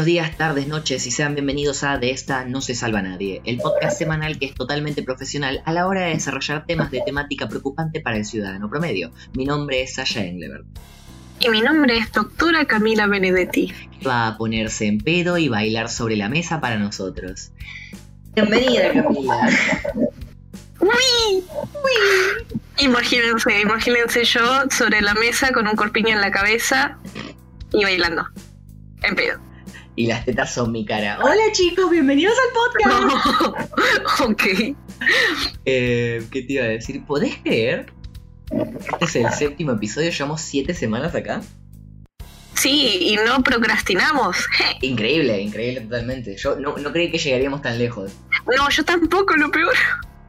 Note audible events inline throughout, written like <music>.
buenos días, tardes, noches y sean bienvenidos a De esta no se salva nadie, el podcast semanal que es totalmente profesional a la hora de desarrollar temas de temática preocupante para el ciudadano promedio. Mi nombre es Sasha Englebert. Y mi nombre es doctora Camila Benedetti. Va a ponerse en pedo y bailar sobre la mesa para nosotros. Bienvenida, Camila. ¡Uy! ¡Uy! Imagínense, imagínense yo sobre la mesa con un corpiño en la cabeza y bailando. En pedo. Y las tetas son mi cara. Hola chicos, bienvenidos al podcast. <laughs> ok. Eh, ¿Qué te iba a decir? ¿Podés creer? Este es el séptimo episodio, llevamos siete semanas acá. Sí, y no procrastinamos. Increíble, increíble totalmente. Yo no, no creí que llegaríamos tan lejos. No, yo tampoco, lo peor.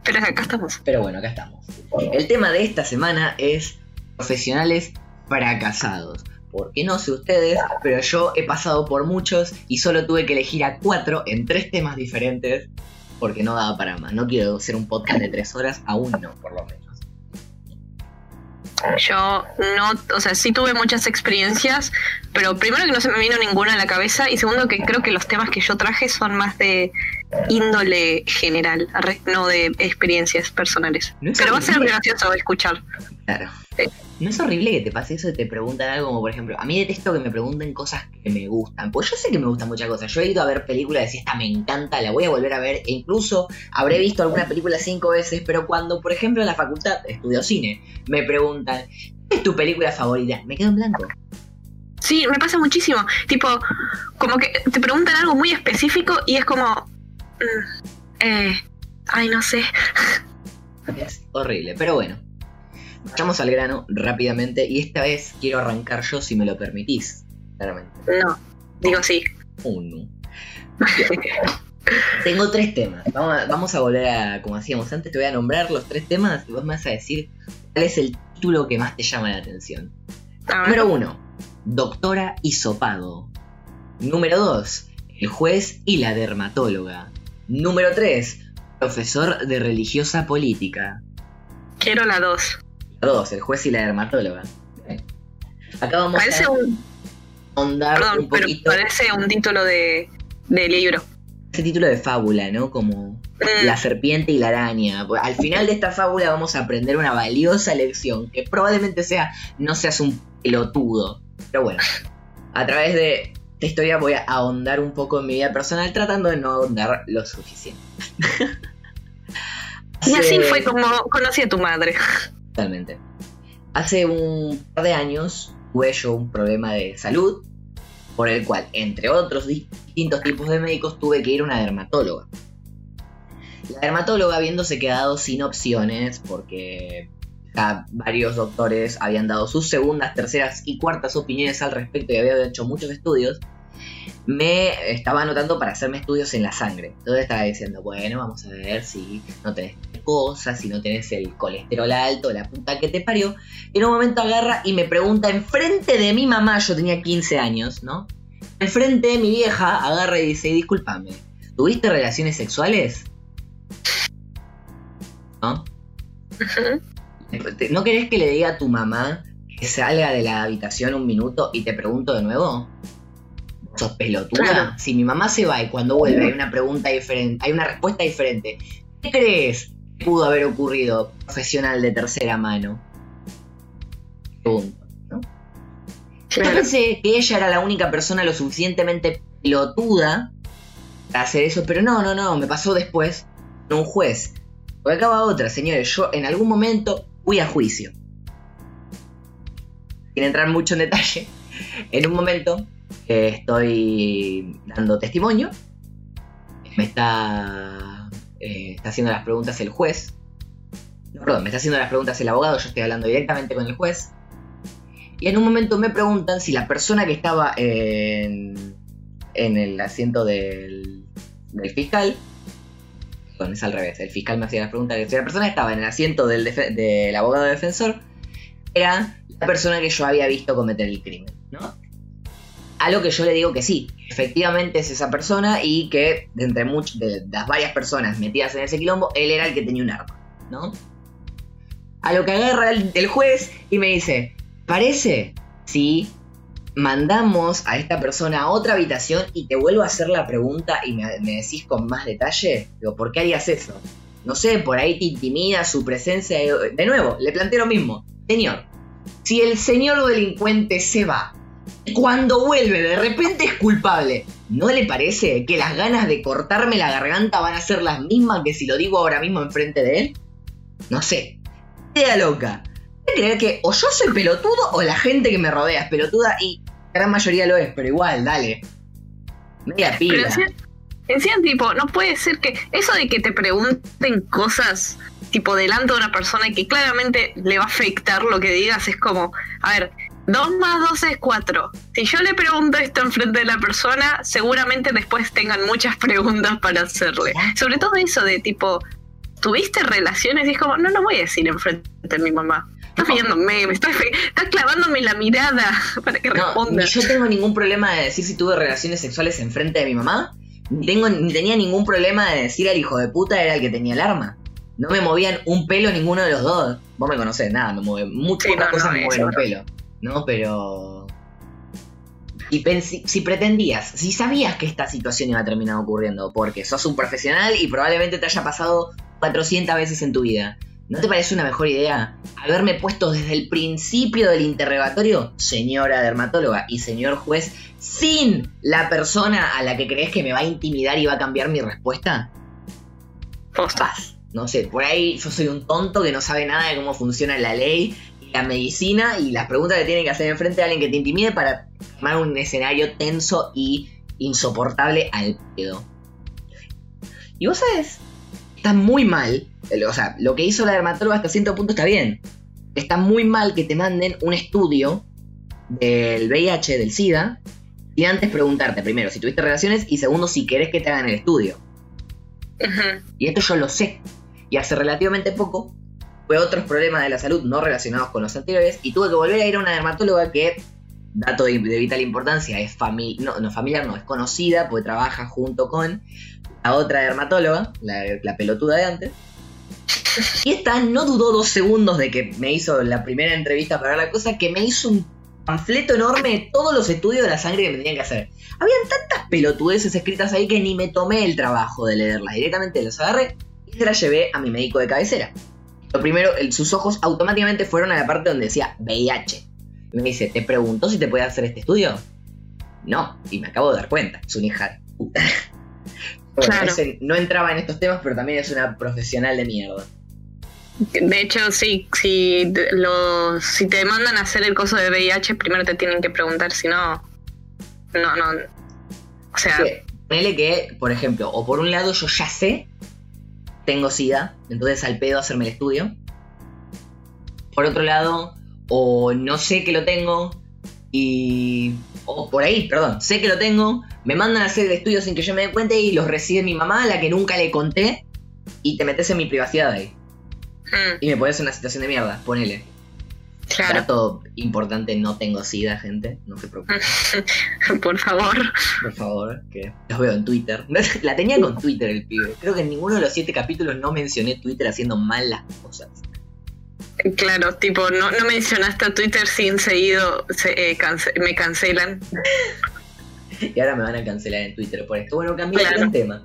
Pero acá estamos. Pero bueno, acá estamos. El tema de esta semana es profesionales fracasados. Porque no sé ustedes, pero yo he pasado por muchos y solo tuve que elegir a cuatro en tres temas diferentes porque no daba para más. No quiero hacer un podcast de tres horas, aún no, por lo menos. Yo no, o sea, sí tuve muchas experiencias, pero primero que no se me vino ninguna a la cabeza y segundo que creo que los temas que yo traje son más de índole general, no de experiencias personales. pero va a ser gracioso escuchar. Claro. ¿No es horrible que te pase eso y te preguntan algo como, por ejemplo, a mí detesto que me pregunten cosas que me gustan? Pues yo sé que me gustan muchas cosas. Yo he ido a ver películas y esta me encanta, la voy a volver a ver e incluso habré visto alguna película cinco veces, pero cuando, por ejemplo, en la facultad estudio cine, me preguntan, ¿qué es tu película favorita? Me quedo en blanco. Sí, me pasa muchísimo. Tipo, como que te preguntan algo muy específico y es como... Mm, eh, ay, no sé. Es horrible, pero bueno. Vayamos al grano rápidamente y esta vez quiero arrancar yo si me lo permitís, claramente. No, digo sí. Uno. Tengo tres temas. Vamos a, volver a, como hacíamos antes, te voy a nombrar los tres temas y vos me vas a decir cuál es el título que más te llama la atención. Número uno, Doctora Hisopado. Número dos, El juez y la dermatóloga. Número tres, Profesor de religiosa política. Quiero la dos dos, el juez y la dermatóloga. Acá vamos parece a un... un poquito. parece un título de, de libro. Ese título de fábula, ¿no? Como mm. la serpiente y la araña. Al final de esta fábula vamos a aprender una valiosa lección, que probablemente sea no seas un pelotudo. Pero bueno, a través de esta historia voy a ahondar un poco en mi vida personal, tratando de no ahondar lo suficiente. <laughs> y así fue como conocí a tu madre. Totalmente. Hace un par de años tuve yo un problema de salud por el cual, entre otros distintos tipos de médicos, tuve que ir a una dermatóloga. La dermatóloga habiéndose quedado sin opciones porque varios doctores habían dado sus segundas, terceras y cuartas opiniones al respecto y había hecho muchos estudios, me estaba anotando para hacerme estudios en la sangre. Entonces estaba diciendo, bueno, vamos a ver si no tenés cosas, si no tenés el colesterol alto, la puta que te parió. Y en un momento agarra y me pregunta enfrente de mi mamá, yo tenía 15 años, ¿no? Enfrente de mi vieja agarra y dice, discúlpame, ¿tuviste relaciones sexuales? ¿No? ¿No querés que le diga a tu mamá que salga de la habitación un minuto y te pregunto de nuevo? Pelotuda. Si mi mamá se va y cuando vuelve hay una pregunta diferente, hay una respuesta diferente, ¿qué crees que pudo haber ocurrido profesional de tercera mano? Punto, ¿no? Yo pensé que ella era la única persona lo suficientemente pelotuda para hacer eso, pero no, no, no, me pasó después con un juez. Porque acaba otra, señores, yo en algún momento fui a juicio. Sin entrar mucho en detalle, en un momento estoy dando testimonio. Me está, eh, está haciendo las preguntas el juez. No, perdón, me está haciendo las preguntas el abogado, yo estoy hablando directamente con el juez. Y en un momento me preguntan si la persona que estaba en, en el asiento del, del fiscal, es al revés, el fiscal me hacía las preguntas, si la persona que estaba en el asiento del, del abogado defensor, era la persona que yo había visto cometer el crimen, ¿no? A lo que yo le digo que sí, efectivamente es esa persona y que de entre muchas, de las varias personas metidas en ese quilombo, él era el que tenía un arma, ¿no? A lo que agarra el, juez y me dice, ¿parece? Sí. mandamos a esta persona a otra habitación y te vuelvo a hacer la pregunta y me, me decís con más detalle, digo, ¿por qué harías eso? No sé, por ahí te intimida su presencia. De nuevo, le planteo lo mismo. Señor, si el señor delincuente se va, cuando vuelve de repente es culpable, ¿no le parece que las ganas de cortarme la garganta van a ser las mismas que si lo digo ahora mismo enfrente de él? No sé. Idea loca. Voy creer que o yo soy pelotudo o la gente que me rodea es pelotuda y la gran mayoría lo es, pero igual, dale. Media pila. Decían tipo, no puede ser que eso de que te pregunten cosas tipo delante de una persona y que claramente le va a afectar lo que digas es como, a ver, 2 más 2 es 4. Si yo le pregunto esto enfrente de la persona, seguramente después tengan muchas <laughs> preguntas para hacerle. Sobre todo eso de tipo, ¿tuviste relaciones? Y es como, no lo voy a decir enfrente de mi mamá. Estás viéndome, me estás, clavándome la mirada <laughs> para que responda. Yo tengo ningún problema de decir si tuve relaciones sexuales enfrente de mi mamá, ni, tengo, ni tenía ningún problema de decir al hijo de puta era el que tenía el arma. No me movían un pelo ninguno de los dos. Vos me conocés, nada, me mueve. Muchas cosas me mueven un pelo. ¿No? Pero. Y si pretendías, si sabías que esta situación iba a terminar ocurriendo, porque sos un profesional y probablemente te haya pasado 400 veces en tu vida, ¿no te parece una mejor idea haberme puesto desde el principio del interrogatorio, señora dermatóloga y señor juez, sin la persona a la que crees que me va a intimidar y va a cambiar mi respuesta? No sé, por ahí yo soy un tonto que no sabe nada de cómo funciona la ley la medicina y las preguntas que tiene que hacer enfrente de alguien que te intimide para armar un escenario tenso y insoportable al pedo. Y vos sabés, está muy mal, o sea, lo que hizo la dermatóloga hasta cierto punto está bien. Está muy mal que te manden un estudio del VIH, del SIDA, y antes preguntarte, primero, si tuviste relaciones y segundo, si querés que te hagan el estudio. Y esto yo lo sé. Y hace relativamente poco fue otros problemas de la salud no relacionados con los anteriores y tuve que volver a ir a una dermatóloga que, dato de, vital importancia, es familiar, no, es conocida porque trabaja junto con la otra dermatóloga, la, pelotuda de antes. Y esta no dudó dos segundos de que me hizo la primera entrevista para la cosa, que me hizo un panfleto enorme de todos los estudios de la sangre que me tenían que hacer. Habían tantas pelotudeces escritas ahí que ni me tomé el trabajo de leerlas. Directamente las agarré y se las llevé a mi médico de cabecera. Lo primero, sus ojos automáticamente fueron a la parte donde decía VIH. Y me dice, ¿te preguntó si te puede hacer este estudio? No, y me acabo de dar cuenta, es una hija puta. <laughs> no entraba en estos temas, pero también es una profesional de mierda. De hecho, sí, si, lo, si te mandan a hacer el coso de VIH, primero te tienen que preguntar si no. No, no. O sea. Sí, que, por ejemplo, o por un lado yo ya sé, tengo SIDA, entonces al pedo hacerme el estudio. Por otro lado, o no sé que lo tengo y. O por ahí, perdón, sé que lo tengo, me mandan a hacer el estudio sin que yo me dé cuenta y los recibe mi mamá, a la que nunca le conté, y te metes en mi privacidad ahí. Mm. Y me pones en una situación de mierda, ponele. Claro. todo importante, no tengo sida, gente. No se preocupen. <laughs> Por favor. Por favor, que los veo en Twitter. <laughs> La tenía con Twitter el pibe. Creo que en ninguno de los siete capítulos no mencioné Twitter haciendo mal las cosas. Claro, tipo, no, no mencionaste a Twitter sin seguido eh, me cancelan. <laughs> y ahora me van a cancelar en Twitter por esto. Bueno, cambiar el tema.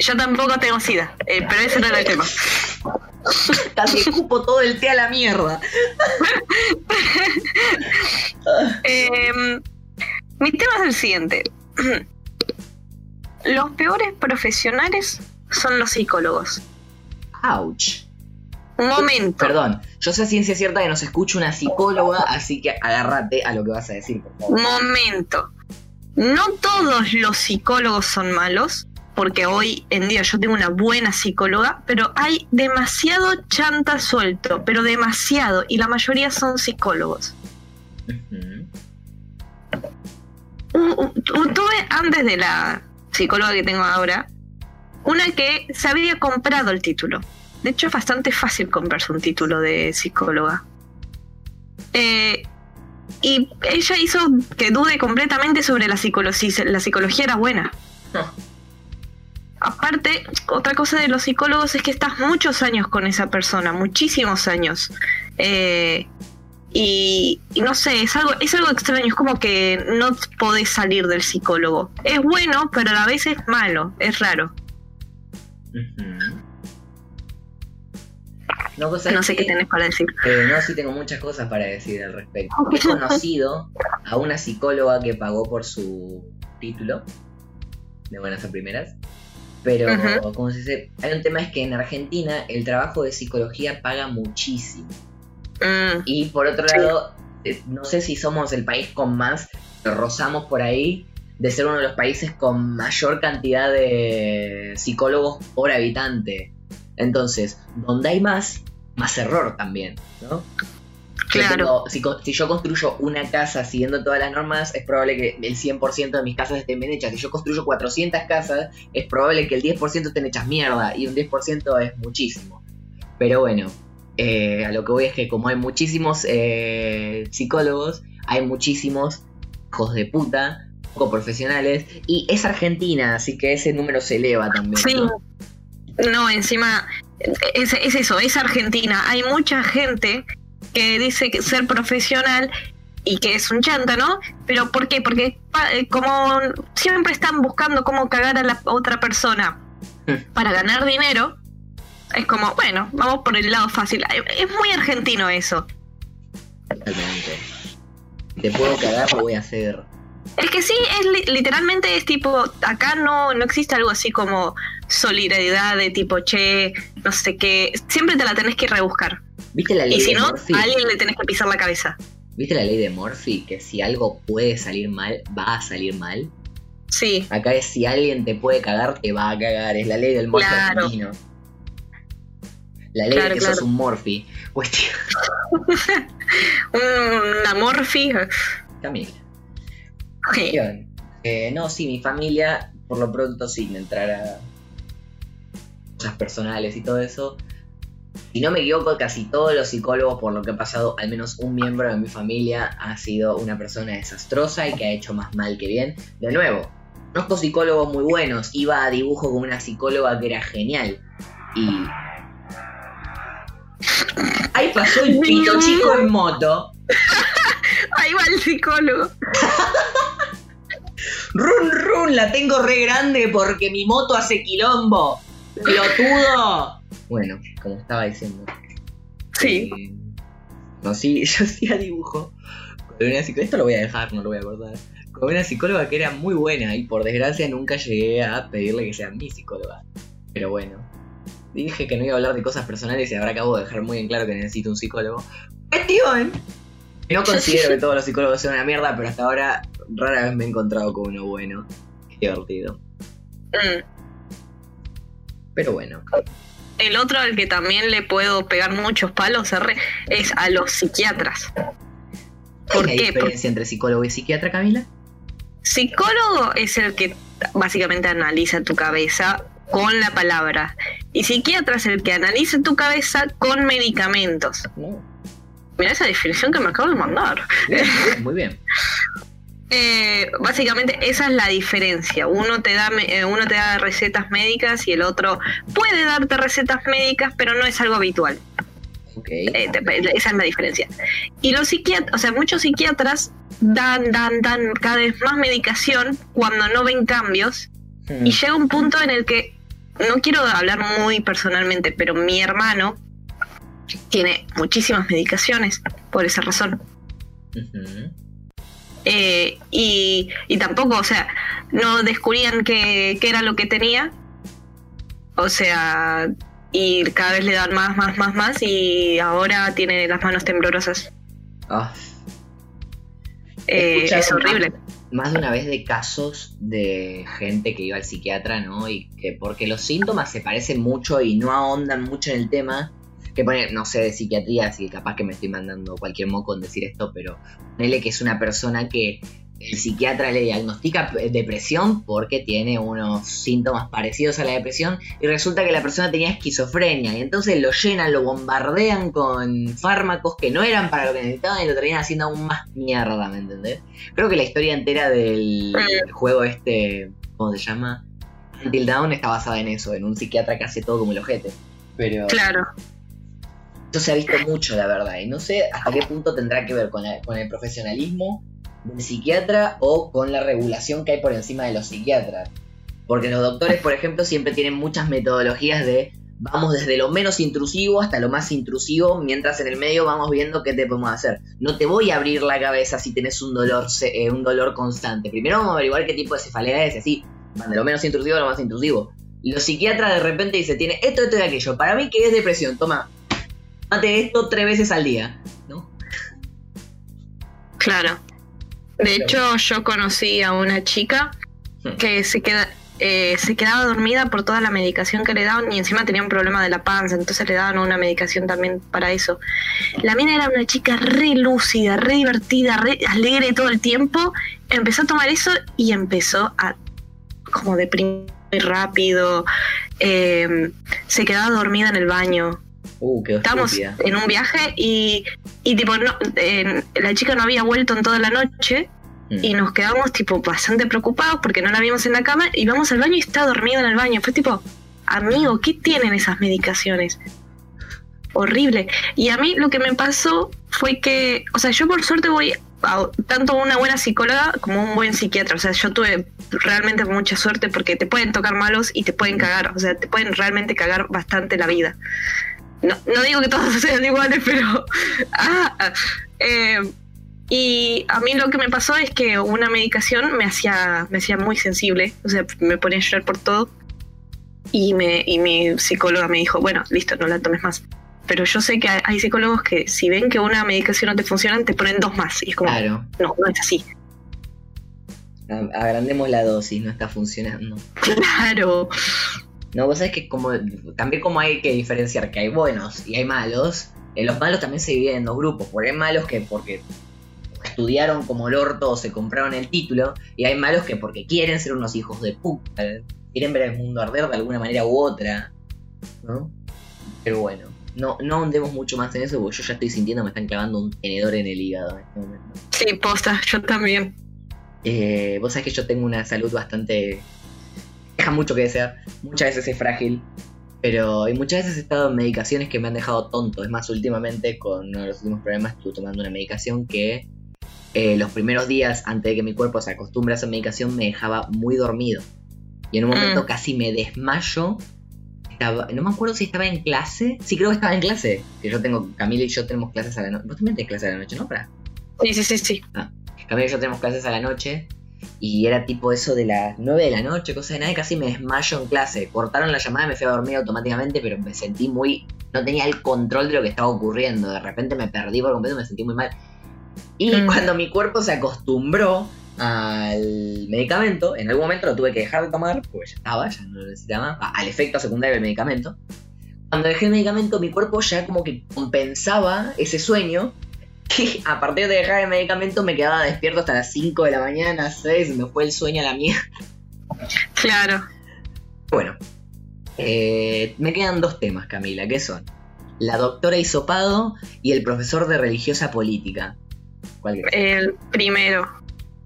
Yo tampoco tengo sida, eh, pero ese no era el tema. <laughs> Casi escupo todo el té a la mierda. <laughs> Em, mi tema es el siguiente. <clears throat> Los peores profesionales son los psicólogos. Ouch. Un momento. Perdón, yo sé a ciencia cierta que nos escucha una psicóloga, así que agárrate a lo que vas a decir, por favor. Momento. No todos los psicólogos son malos porque hoy en día yo tengo una buena psicóloga, pero hay demasiado chanta suelto, pero demasiado, y la mayoría son psicólogos. tuve antes de la psicóloga que tengo ahora, una que se había comprado el título. De hecho es bastante fácil comprarse un título de psicóloga. Eh, y ella hizo que dude completamente sobre la psicología. La psicología era buena. Ah. Aparte, otra cosa de los psicólogos es que estás muchos años con esa persona, muchísimos años. Eh, Y, no sé, es algo, es algo extraño, es como que no podés salir del psicólogo. Es bueno, pero a la vez es malo, es raro. No, sé qué tenés para decir. Eh, no, sí tengo muchas cosas para decir al respecto. <laughs> He conocido a una psicóloga que pagó por su título, de buenas a primeras. Pero, como se dice, hay un tema es que en Argentina el trabajo de psicología paga muchísimo. Mm. Y por otro lado, eh, no sé si somos el país con más, rozamos por ahí, de ser uno de los países con mayor cantidad de psicólogos por habitante. Entonces, donde hay más, más error también, ¿no? Claro. si, yo construyo una casa siguiendo todas las normas, es probable que el 100% de mis casas estén bien hechas. Si yo construyo 400 casas, es probable que el 10% estén hechas mierda y un 10% es muchísimo. Pero bueno, eh, a lo que voy es que como hay muchísimos eh, psicólogos, hay muchísimos hijos de puta, poco profesionales, y es Argentina, así que ese número se eleva también. Sí. No, encima es, es, eso, es Argentina. Hay mucha gente que dice que ser profesional y que es un chanta, ¿no? Pero ¿por qué? Porque eh, como siempre están buscando cómo cagar a la otra persona <laughs> para ganar dinero, es como, bueno, vamos por el lado fácil. Es muy argentino eso. Totalmente. Te puedo cagar, lo voy a hacer. Es que sí, es literalmente es tipo, acá no, no existe algo así como solidaridad de tipo, che, no sé qué, siempre te la tenés que rebuscar. ¿Viste la ley y si no, a alguien le tenés que pisar la cabeza. ¿Viste la ley de Murphy? Que si algo puede salir mal, va a salir mal. Sí. Acá es si alguien te puede cagar, te va a cagar. Es la ley del Murphy argentino. La ley de que sos un Morphy. Cuestión. <laughs> Una Morphy. Camila. Eh, no, sí, mi familia, por lo pronto, sin entrar a cosas personales y todo eso. Si no me equivoco, casi todos los psicólogos, por lo que ha pasado, al menos un miembro de mi familia ha sido una persona desastrosa y que ha hecho más mal que bien. De nuevo, conozco psicólogos muy buenos. Iba a dibujo con una psicóloga que era genial. Y. Ahí pasó el pito chico en moto. Ahí va el psicólogo. run, run, la tengo re grande porque mi moto hace quilombo. ¡Pelotudo! Bueno, como estaba diciendo. Sí. Eh, no, sí, <laughs> yo hacía dibujo con una psicóloga. Esto lo voy a dejar, no lo voy a acordar. Con una psicóloga que era muy buena y por desgracia nunca llegué a pedirle que sea mi psicóloga. Pero bueno. Dije que no iba a hablar de cosas personales y ahora acabo de dejar muy en claro que necesito un psicólogo. ¡Cuestión! No considero que todos los psicólogos sean una mierda, pero hasta ahora rara vez me he encontrado con uno bueno. Qué divertido. Mm. Pero bueno. El otro al que también le puedo pegar muchos palos es a los psiquiatras. ¿Por qué? diferencia entre psicólogo y psiquiatra, Camila? Psicólogo es el que básicamente analiza tu cabeza con la palabra. Y psiquiatra es el que analiza tu cabeza con medicamentos. Mira esa definición que me acabo de mandar. muy bien. <laughs> Eh, básicamente esa es la diferencia. Uno te da eh, uno te da recetas médicas y el otro puede darte recetas médicas, pero no es algo habitual. Eh, esa es la diferencia. Y los psiquiatras, o sea, muchos psiquiatras dan, dan, dan cada vez más medicación cuando no ven cambios. Y hmm. llega un punto en el que, no quiero hablar muy personalmente, pero mi hermano tiene muchísimas medicaciones por esa razón. Eh, y, tampoco, o sea, no descubrían qué, era lo que tenía. O sea, y cada vez le dan más, más, más, más y ahora tiene las manos temblorosas. Eh, es horrible. Más de una vez de casos de gente que iba al psiquiatra, ¿no? Y que porque los síntomas se parecen mucho y no ahondan mucho en el tema, que pone, no sé de psiquiatría, así que capaz que me estoy mandando cualquier moco en decir esto, pero ponele que es una persona que el psiquiatra le diagnostica depresión porque tiene unos síntomas parecidos a la depresión y resulta que la persona tenía esquizofrenia y entonces lo llenan, lo bombardean con fármacos que no eran para lo que necesitaban y lo terminan haciendo aún más mierda, ¿me entendés? Creo que la historia entera del juego este, ¿cómo se llama? Until Dawn está basada en eso, en un psiquiatra que hace todo como el ojete. Pero claro. Eso se ha visto mucho, la verdad, y no sé hasta qué punto tendrá que ver con, con el profesionalismo del psiquiatra o con la regulación que hay por encima de los psiquiatras. Porque los doctores, por ejemplo, siempre tienen muchas metodologías de vamos desde lo menos intrusivo hasta lo más intrusivo, mientras en el medio vamos viendo qué te podemos hacer. No te voy a abrir la cabeza si tienes un dolor, eh, un dolor constante. Primero vamos a averiguar qué tipo de cefalea es, así, van de lo menos intrusivo a lo más intrusivo. Los psiquiatras de repente dicen, tiene esto, esto y aquello. Para mí que es depresión, toma, mate esto tres veces al día, ¿no? Claro. De hecho, yo conocí a una chica que se queda, eh, se quedaba dormida por toda la medicación que le daban y encima tenía un problema de la panza, entonces le daban una medicación también para eso. La mina era una chica re lúcida, re divertida, re alegre todo el tiempo. Empezó a tomar eso y empezó a como deprimir rápido. Eh, se quedaba dormida en el baño. Uh, Estábamos en un viaje y, y tipo, no, la chica no había vuelto en toda la noche y mm. nos quedamos tipo bastante preocupados porque no la vimos en la cama y vamos al baño y está dormida en el baño. Fue tipo, amigo, ¿qué tienen esas medicaciones? Horrible. Y a mí lo que me pasó fue que, o sea, yo por suerte voy a tanto una buena psicóloga como un buen psiquiatra. O sea, yo tuve realmente mucha suerte porque te pueden tocar malos y te pueden cagar. O sea, te pueden realmente cagar bastante la vida. No, no digo que todos <laughs> sean iguales, pero... Ah, ah eh, y a mí lo que me pasó es que una medicación me hacía, me hacía muy sensible, o sea, me ponía a llorar por todo. Y, me, y mi psicóloga me dijo, bueno, listo, no la tomes más. Pero yo sé que hay psicólogos que si ven que una medicación no te funciona, te ponen dos más. Y es como, claro. no, no es así. Agrandemos la dosis, no está funcionando. <laughs> Claro. No, vos sabés que como también como hay que diferenciar que hay buenos y hay malos, en los malos también se dividen en dos grupos, porque hay malos que porque estudiaron como el orto o se compraron el título, y hay malos que porque quieren ser unos hijos de puta, quieren ver el mundo arder de alguna manera u otra, ¿no? Pero bueno, no, no mucho más en eso porque yo ya estoy sintiendo me están clavando un tenedor en el hígado en este momento. Sí, posta, yo también. Eh, vos sabés que yo tengo una salud bastante... deja mucho que desear, muchas veces es frágil, pero y muchas veces he estado en medicaciones que me han dejado tonto. Es más, últimamente con uno de los últimos problemas estuve tomando una medicación que eh, los primeros días antes de que mi cuerpo se acostumbre a esa medicación me dejaba muy dormido. Y en un momento mm. casi me desmayo. no me acuerdo si estaba en clase. Sí, creo que estaba en clase. Que yo tengo, Camila y yo tenemos clases a la noche. Vos también tenés clases a la noche, ¿no? Para. Sí, sí, sí, sí. Ah, Camila y yo tenemos clases a la noche. Y era tipo eso de las 9 de la noche, cosa de nada, casi me desmayo en clase. Cortaron la llamada y me fui a dormir automáticamente, pero me sentí muy. No tenía el control de lo que estaba ocurriendo. De repente me perdí por completo, me sentí muy mal. Y mm. cuando mi cuerpo se acostumbró al medicamento, en algún momento lo tuve que dejar de tomar, porque ya estaba, ya no lo necesitaba, al efecto secundario del medicamento. Cuando dejé el medicamento, mi cuerpo ya como que compensaba ese sueño. Y <laughs> a partir de dejar el medicamento me quedaba despierto hasta las 5 de la mañana, 6, me fue el sueño a la mierda. Claro. Bueno, eh, me quedan dos temas, Camila, que son la doctora Isopado y el profesor de religiosa política. El primero.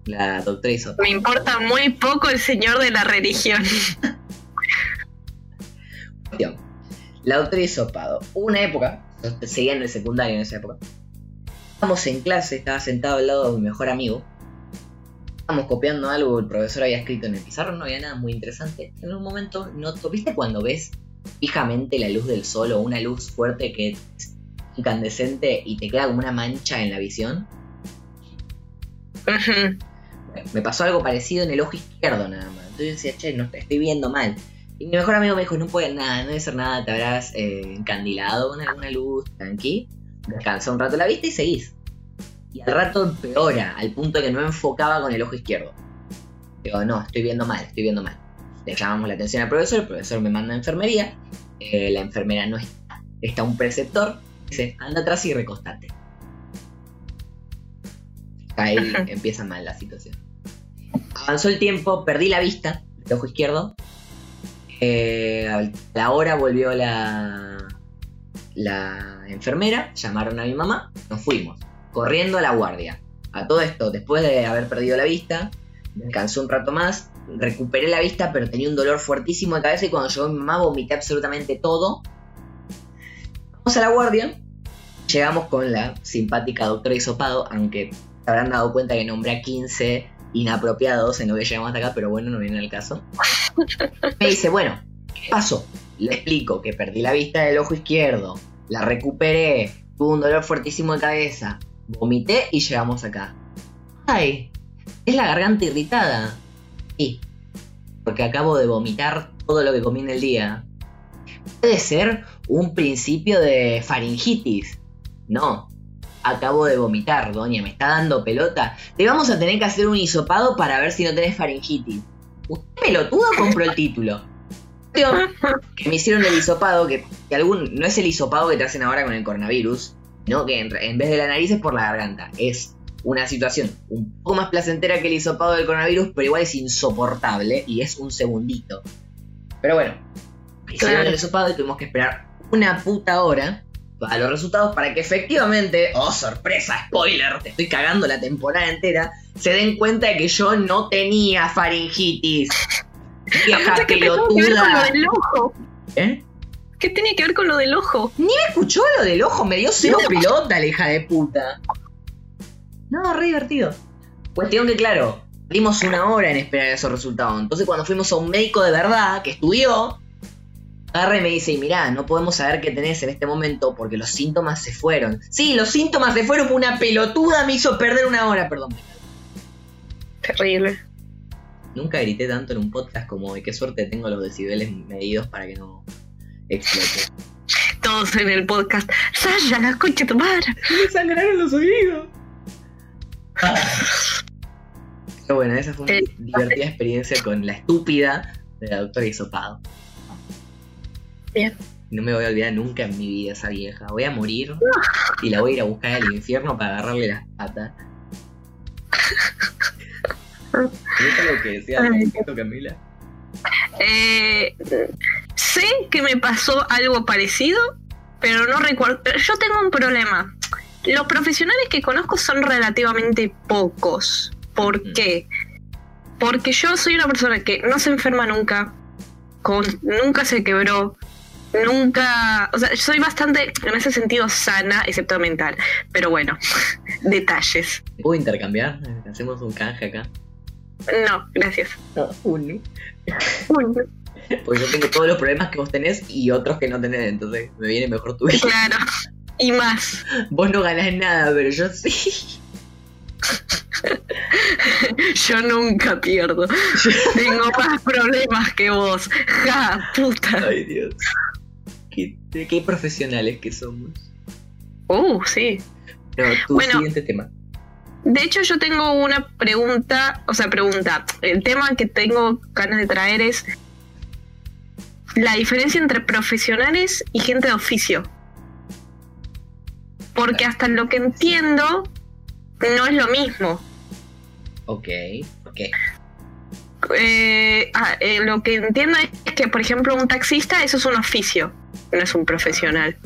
La doctora Isopado. Me importa muy poco el señor de la religión. La doctora Isopado. Una época, seguía en el secundario en esa época. Estábamos en clase, estaba sentado al lado de mi mejor amigo. Estábamos copiando algo que el profesor había escrito en el pizarro, no había nada muy interesante. En un momento noto, ¿viste cuando ves fijamente la luz del sol o una luz fuerte que es incandescente y te queda como una mancha en la visión? me pasó algo parecido en el ojo izquierdo nada más. Entonces yo decía, che, no te estoy viendo mal. Y mi mejor amigo me dijo, no puede nada, no debe ser nada, te habrás eh, encandilado con alguna luz, tranqui. Descansa un rato la vista y seguís. Y al rato empeora, al punto de que no enfocaba con el ojo izquierdo. Digo, no, estoy viendo mal, estoy viendo mal. Le llamamos la atención al profesor, el profesor me manda a enfermería, eh, la enfermera no está, está un preceptor, dice, anda atrás y recostate. Ahí empieza mal la situación. Avanzó el tiempo, perdí la vista, el ojo izquierdo. Eh, a la hora volvió la, la enfermera, llamaron a mi mamá, nos fuimos, corriendo a la guardia. A todo esto, después de haber perdido la vista, descansé un rato más, recuperé la vista, pero tenía un dolor fuertísimo de cabeza y cuando llegó mi mamá vomité absolutamente todo. Vamos a la guardia Llegamos con la simpática doctora Isopado, aunque se habrán dado cuenta que nombré a 15 inapropiados en lo que llegamos hasta acá, pero bueno, no viene al caso. Me dice, bueno, ¿qué pasó? Le explico que perdí la vista del ojo izquierdo, la recuperé, tuve un dolor fuertísimo de cabeza, vomité y llegamos acá. Ay, es la garganta irritada. Sí, porque acabo de vomitar todo lo que comí en el día. Puede ser un principio de faringitis. No, acabo de vomitar, doña, me está dando pelota. Te vamos a tener que hacer un hisopado para ver si no tenés faringitis. ¿Usted pelotudo compró el título? Que me hicieron el hisopado, que, algún, no es el hisopado que te hacen ahora con el coronavirus, no que en, en vez de la nariz es por la garganta. Es una situación un poco más placentera que el hisopado del coronavirus, pero igual es insoportable y es un segundito. Pero bueno, hicieron el hisopado y tuvimos que esperar una puta hora a los resultados para que efectivamente, oh sorpresa, spoiler, te estoy cagando la temporada entera, se den cuenta de que yo no tenía faringitis. Vieja pelotuda. ¿Eh? ¿Qué tenía que ver con lo del ojo? Ni me escuchó lo del ojo, me dio cero pelota la hija de puta. No, re divertido. Cuestión que, claro, dimos una hora en esperar esos resultados. Entonces, cuando fuimos a un médico de verdad que estudió, agarra y me dice: y Mirá, no podemos saber qué tenés en este momento porque los síntomas se fueron. Sí, los síntomas se fueron. Una pelotuda me hizo perder una hora, perdón. Terrible. Nunca grité tanto en un podcast como de qué suerte tengo los decibeles medidos para que no explote. Todos en el podcast. Sasha, la concha de tu madre. Me sangraron los oídos. Pero bueno, esa fue una Eh, divertida experiencia con la estúpida de la doctora Isopado. Bien. No me voy a olvidar nunca en mi vida esa vieja. Voy a morir y la voy a ir a buscar al infierno para agarrarle las patas. ¿Es algo que decía respecto, Camila? Eh, sé que me pasó algo parecido, pero no recuerdo. Yo tengo un problema. Los profesionales que conozco son relativamente pocos. ¿Por Mm. qué? Porque yo soy una persona que no se enferma nunca, con- nunca se quebró, nunca. O sea, yo soy bastante, en ese sentido, sana, excepto mental. Pero bueno, <laughs> detalles. ¿Puedo intercambiar? Hacemos un canje acá. No, gracias. Uno. Uy, Porque yo tengo todos los problemas que vos tenés y otros que no tenés, entonces me viene mejor tu vida. claro. Y más. Vos no ganás nada, pero yo sí. Yo nunca pierdo. Tengo más problemas que vos. Ja, puta. Ay, Dios. Qué, qué profesionales que somos. Uh, sí. No, tu Bueno. siguiente tema. De hecho, yo tengo una pregunta, o sea, pregunta. El tema que tengo ganas de traer es la diferencia entre profesionales y gente de oficio. Porque hasta lo que entiendo, no es lo mismo. Ok, ok. Eh, ah, eh, lo que entiendo es que, por ejemplo, un taxista, eso es un oficio, no es un profesional.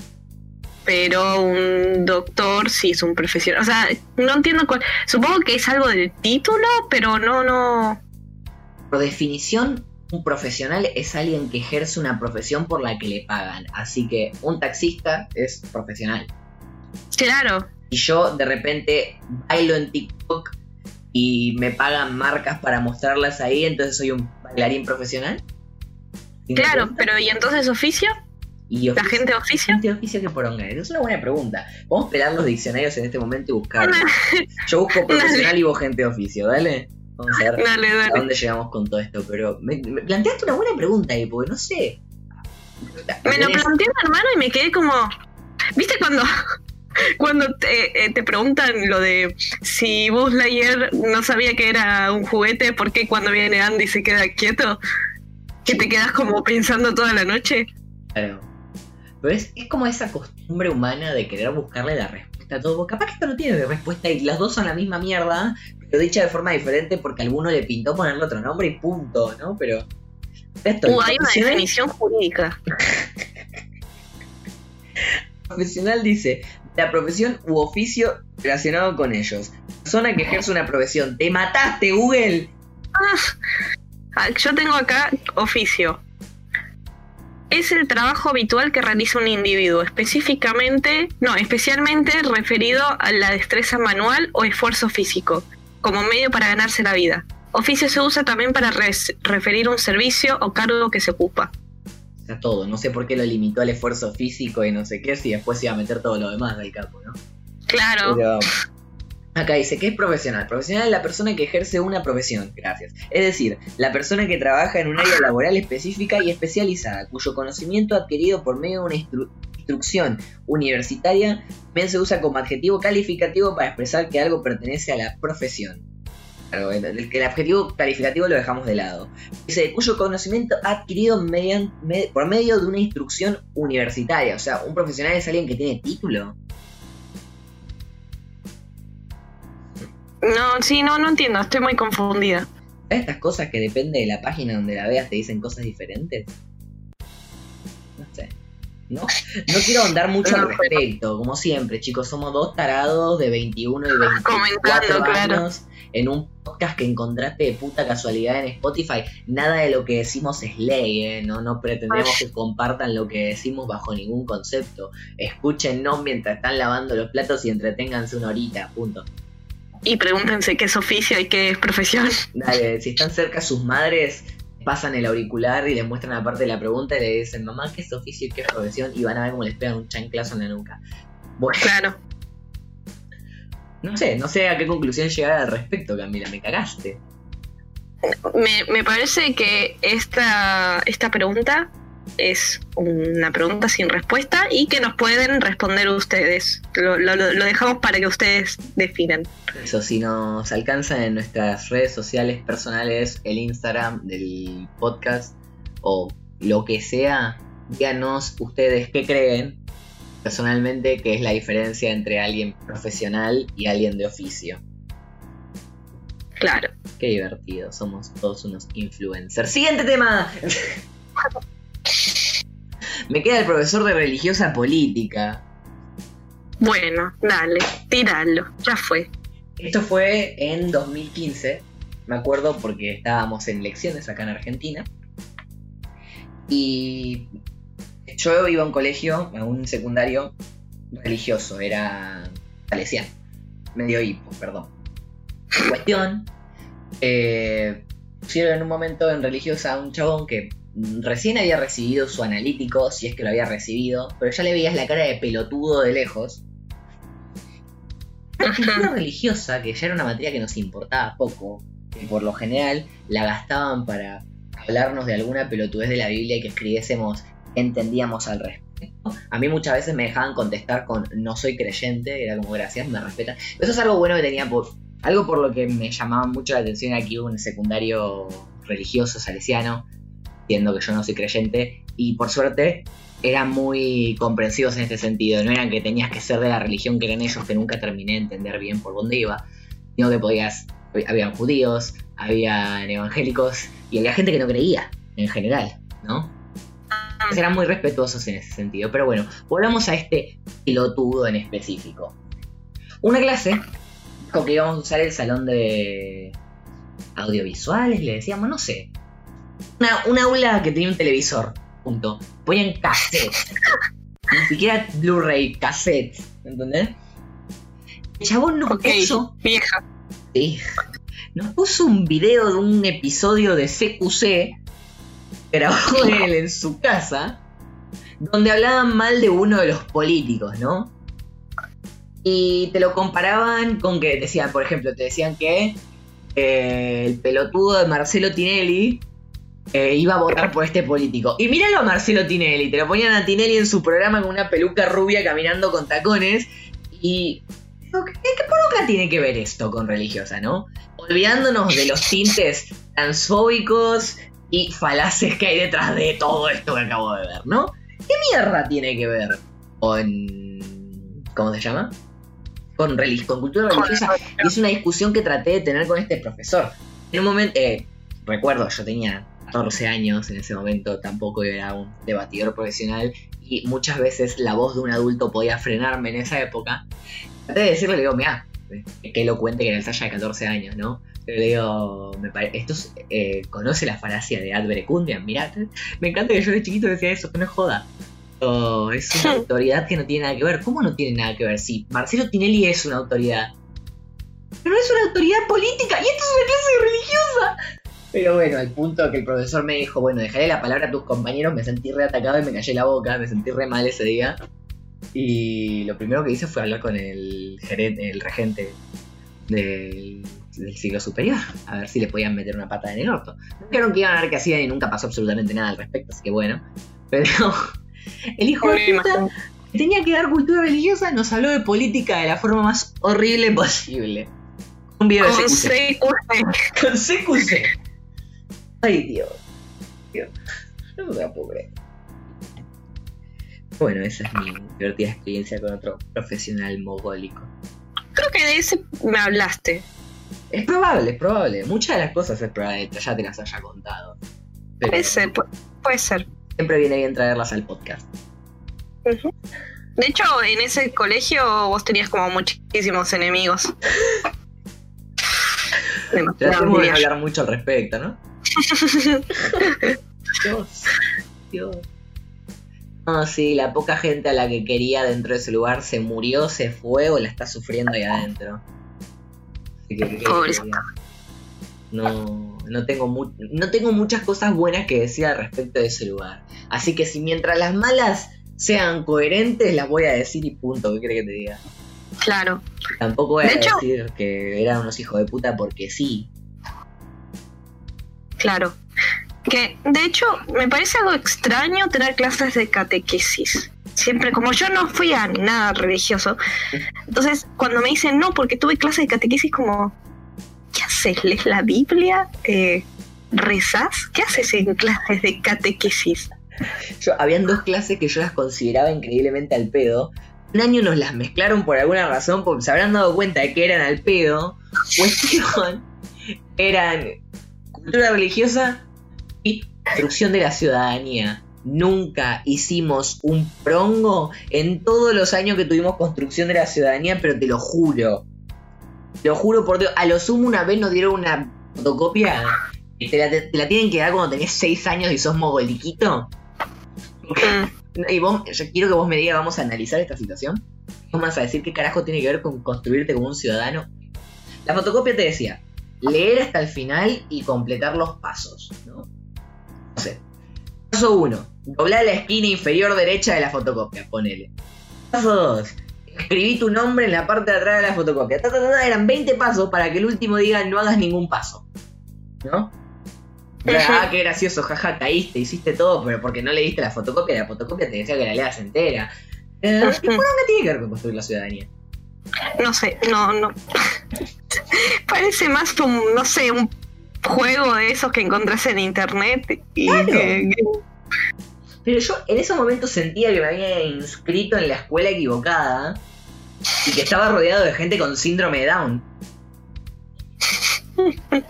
Pero un doctor sí es un profesional. O sea, no entiendo cuál. Supongo que es algo del título, pero no, no. Por definición, un profesional es alguien que ejerce una profesión por la que le pagan. Así que un taxista es profesional. Claro, Y yo de repente bailo en TikTok y me pagan marcas para mostrarlas ahí, entonces soy un bailarín profesional. ¿Sí me claro, pero ¿y entonces oficio? ¿Y ¿La oficio? gente de oficio? Gente de oficio que poronga. Es una buena pregunta. Vamos a pelar los diccionarios en este momento y buscar. <laughs> Yo busco profesional y vos gente de oficio, dale. Vamos a ver Dale, a dale. dónde llegamos con todo esto. Pero me, me planteaste una buena pregunta ahí, porque no sé. Me lo planteé mi hermano y me quedé como. ¿Viste cuando.? Cuando te, eh, te preguntan lo de si Buzz Lightyear no sabía que era un juguete, ¿por qué cuando viene Andy se queda quieto? Que te quedas como pensando toda la noche. Claro. Pero es, es como esa costumbre humana de querer buscarle la respuesta a todo. Capaz que esto no tiene respuesta y las dos son la misma mierda, pero dicha de forma diferente porque a alguno le pintó ponerle otro nombre y punto, ¿no? Pero. Esto, Uh, hay una definición jurídica. <laughs> profesional dice la profesión u oficio relacionado con ellos. Persona que ejerce una profesión. ¡Te mataste, Google! Ah, yo tengo acá oficio. Es el trabajo habitual que realiza un individuo, específicamente, no, especialmente referido a la destreza manual o esfuerzo físico, como medio para ganarse la vida. Oficio se usa también para referir un servicio o cargo que se ocupa. O sea, todo. No sé por qué lo limitó al esfuerzo físico y no sé qué, si después iba a meter todo lo demás del capo, ¿no? Claro. <laughs> Acá dice, ¿qué es profesional? Profesional es la persona que ejerce una profesión, gracias. Es decir, la persona que trabaja en un área laboral específica y especializada, cuyo conocimiento adquirido por medio de una instrucción universitaria bien se usa como adjetivo calificativo para expresar que algo pertenece a la profesión. Claro, el, el adjetivo calificativo lo dejamos de lado. Dice, cuyo conocimiento adquirido por medio de una instrucción universitaria. O sea, un profesional es alguien que tiene título. No, sí, no, no entiendo, estoy muy confundida. Estas cosas que depende de la página donde la veas te dicen cosas diferentes. No sé. No, no quiero ahondar mucho al respecto. Como siempre, chicos, somos dos tarados de 21 y 24 años en un podcast que encontraste de puta casualidad en Spotify. Nada de lo que decimos es ley, ¿eh? No, no pretendemos que compartan lo que decimos bajo ningún concepto. Escúchenos mientras están lavando los platos y entreténganse una horita, punto. Y pregúntense qué es oficio y qué es profesión. Dale, si están cerca sus madres, pasan el auricular y les muestran aparte de la pregunta y le dicen, mamá, ¿qué es oficio y qué es profesión? Y van a ver cómo les pegan un chanclazo en la nuca. Bueno. Claro. No sé, no sé a qué conclusión llegar al respecto, Camila, me cagaste. Me, me parece que esta, esta pregunta es una pregunta sin respuesta y que nos pueden responder ustedes. Lo, dejamos para que ustedes definan. Eso, si nos alcanzan en nuestras redes sociales personales, el Instagram del podcast o lo que sea, díganos ustedes qué creen personalmente que es la diferencia entre alguien profesional y alguien de oficio. Claro. Qué divertido, somos todos unos influencers. Siguiente tema. <laughs> Me queda el profesor de religiosa política. Bueno, dale, tiralo, ya fue. Esto fue en 2015, me acuerdo porque estábamos en elecciones acá en Argentina. Y yo iba a un colegio, a un secundario religioso, era salesiano, medio hipo, perdón. Cuestión, eh, pusieron en un momento en religiosa a un chabón que recién había recibido su analítico, si es que lo había recibido, pero ya le veías la cara de pelotudo de lejos. La religiosa, que ya era una materia que nos importaba poco, que por lo general la gastaban para hablarnos de alguna pelotudez de la Biblia y que escribiésemos entendíamos al respecto. A mí muchas veces me dejaban contestar con no soy creyente, era como gracias, me respetan. Eso es algo bueno que tenía por. Algo por lo que me llamaba mucho la atención aquí un secundario religioso salesiano, siendo que yo no soy creyente, y por suerte eran muy comprensivos en este sentido, no eran que tenías que ser de la religión que eran ellos, que nunca terminé de entender bien por dónde iba, sino que podías, había judíos, había evangélicos, y había gente que no creía, en general, ¿no? Eran muy respetuosos en ese sentido, pero bueno, volvamos a este pilotudo en específico. Una clase, con que íbamos a usar el salón de audiovisuales, le decíamos, no sé, una, aula que tenía un televisor. Punto. Ponían cassette. <laughs> Ni siquiera Blu-ray, cassette. ¿Entendés? El chabón nos puso. Vieja. Sí. Nos puso un video de un episodio de CQC. Grabó él en su casa. Donde hablaban mal de uno de los políticos, ¿no? Y te lo comparaban con que decían, por ejemplo, te decían que eh, el pelotudo de Marcelo Tinelli eh, iba a votar por este político. Y míralo a Marcelo Tinelli, te lo ponían a Tinelli en su programa con una peluca rubia caminando con tacones. Y. ¿Qué poronga tiene que ver esto con religiosa, no? Olvidándonos de los tintes transfóbicos y falaces que hay detrás de todo esto que acabo de ver, ¿no? ¿Qué mierda tiene que ver con. ¿Cómo se llama? Con, con cultura religiosa. Y es una discusión que traté de tener con este profesor. En un momento. Eh, recuerdo, yo tenía 14 años en ese momento, tampoco era un debatidor profesional y muchas veces la voz de un adulto podía frenarme en esa época. Traté de decirle, le digo, mira, que lo cuente que era el Sasha de 14 años, ¿no? le digo, me pare- esto es, eh, conoce la falacia de Adverecundian, mirá, me encanta que yo de chiquito decía eso, que no es joda. Oh, es una <laughs> autoridad que no tiene nada que ver. ¿Cómo no tiene nada que ver? Sí, Marcelo Tinelli es una autoridad. Pero no es una autoridad política y esto es una clase religiosa. Pero bueno, al punto que el profesor me dijo, bueno, dejaré la palabra a tus compañeros, me sentí re atacado y me callé la boca, me sentí re mal ese día. Y lo primero que hice fue hablar con el gerente, el regente del, del siglo superior, a ver si le podían meter una pata en el orto. Dijeron que iban a ver qué hacían y nunca pasó absolutamente nada al respecto, así que bueno. Pero <laughs> el hijo de puta tenía que dar cultura religiosa nos habló de política de la forma más horrible posible. Un video de Con CQC. CQC. Con CQC. Ay, Dios. Dios. No me la puedo creer. Bueno, esa es mi divertida experiencia con otro profesional mogólico. Creo que de ese me hablaste. Es probable, es probable. Muchas de las cosas es probable ya te las haya contado. Pero Puede ser, pu- puede ser. siempre viene bien traerlas al podcast. De hecho, en ese colegio vos tenías como muchísimos enemigos. <laughs> Tratemos de hablar mucho al respecto, ¿no? <laughs> Dios, Dios. No, sí, la poca gente a la que quería dentro de ese lugar se murió, se fue o la está sufriendo ahí adentro. Así que. No, no tengo, mu- no tengo muchas cosas buenas que decir al respecto de ese lugar. Así que si mientras las malas sean coherentes, las voy a decir y punto. ¿Qué crees que te diga? Claro. Tampoco voy a De hecho- decir que eran unos hijos de puta porque sí. Claro. Que de hecho me parece algo extraño tener clases de catequesis. Siempre, como yo no fui a nada religioso, entonces cuando me dicen no, porque tuve clases de catequesis, como, ¿qué haces? ¿Lees la Biblia? Eh. ¿Qué haces en clases de catequesis? Yo, habían dos clases que yo las consideraba increíblemente al pedo. Un año nos las mezclaron por alguna razón, porque se habrán dado cuenta de que eran al pedo. Cuestión, eran cultura religiosa y construcción de la ciudadanía. Nunca hicimos un prongo en todos los años que tuvimos construcción de la ciudadanía, pero te lo juro. Te lo juro por Dios. A lo sumo una vez nos dieron una fotocopia y te la, te la tienen que dar cuando tenés 6 años y sos mogoliquito. Mm, Y vos, yo quiero que vos me digas, vamos a analizar esta situación. Vamos a decir qué carajo tiene que ver con construirte como un ciudadano. La fotocopia te decía, leer hasta el final y completar los pasos, ¿no? No sé. Paso 1. Doblar la esquina inferior derecha de la fotocopia, ponele. Paso 2. Escribí tu nombre en la parte de atrás de la fotocopia. Ta, ta, ta, ta, eran 20 pasos para que el último diga no hagas ningún paso. ¿No? Ah, qué gracioso, jaja, caíste, hiciste todo, pero porque no leíste la fotocopia, la fotocopia te decía que la leas entera. Eh, ¿Y por <laughs> qué tiene que ver con construir la ciudadanía? No sé, no, no. <laughs> Parece más un, no sé, un juego de esos que encontrás en internet y Claro. que- que- Pero yo en ese momento sentía que me había inscrito en la escuela equivocada y que estaba rodeado de gente con síndrome de Down. <laughs>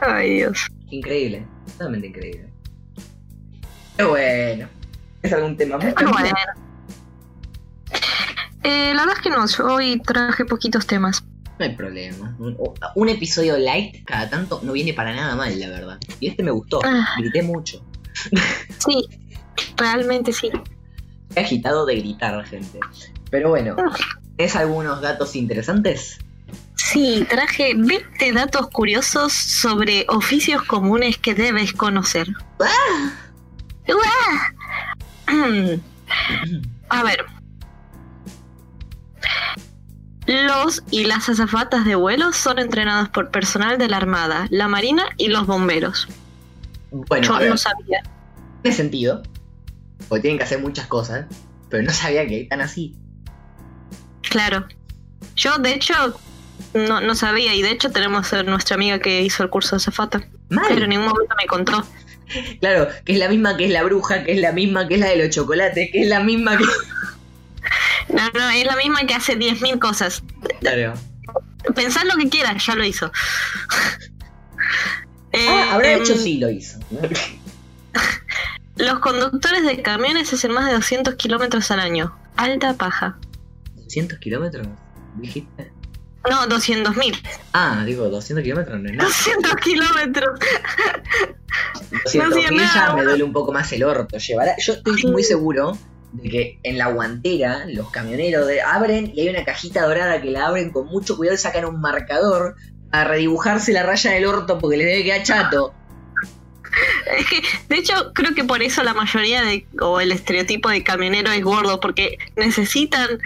Ay, Dios. Increíble, totalmente increíble. Pero bueno, es algún tema. Pero bueno. Eh, la verdad es que no, yo hoy traje poquitos temas. No hay problema. Un, un episodio light cada tanto no viene para nada mal, la verdad. Y este me gustó, Ah. grité mucho. <laughs> Sí, realmente sí. He agitado de gritar, gente. Pero bueno, ¿es algunos datos interesantes? Sí, traje 20 datos curiosos sobre oficios comunes que debes conocer. ¡Uah! <clears throat> A ver. Los y las azafatas de vuelo son entrenados por personal de la Armada, la Marina y los bomberos. Bueno, Yo ver, no sabía. tiene sentido. Porque tienen que hacer muchas cosas. Pero no sabía que tan así. Claro. Yo, de hecho, no, no sabía. Y de hecho, tenemos a nuestra amiga que hizo el curso de azafata. Mal. Pero en ningún momento me contó. Claro, que es la misma que es la bruja, que es la misma que es la de los chocolates, que es la misma que. No, no, es la misma que hace 10.000 cosas. Claro. Pensad lo que quieras, ya lo hizo. Eh, Ah, habrá em, hecho sí lo hizo. Los conductores de camiones hacen más de 200 kilómetros al año. Alta paja. 200 kilómetros, dijiste. No, 200 mil. Ah, digo, 200 kilómetros no es nada. 200 kilómetros. 200 hacía mil ya me duele un poco más el orto. Llevará, yo estoy muy seguro de que en la guantera los camioneros de- abren y hay una cajita dorada que la abren con mucho cuidado y sacan un marcador a redibujarse la raya del orto porque les debe quedar chato. Es <laughs> que, de hecho, creo que por eso la mayoría de, o el estereotipo de camionero es gordo, porque necesitan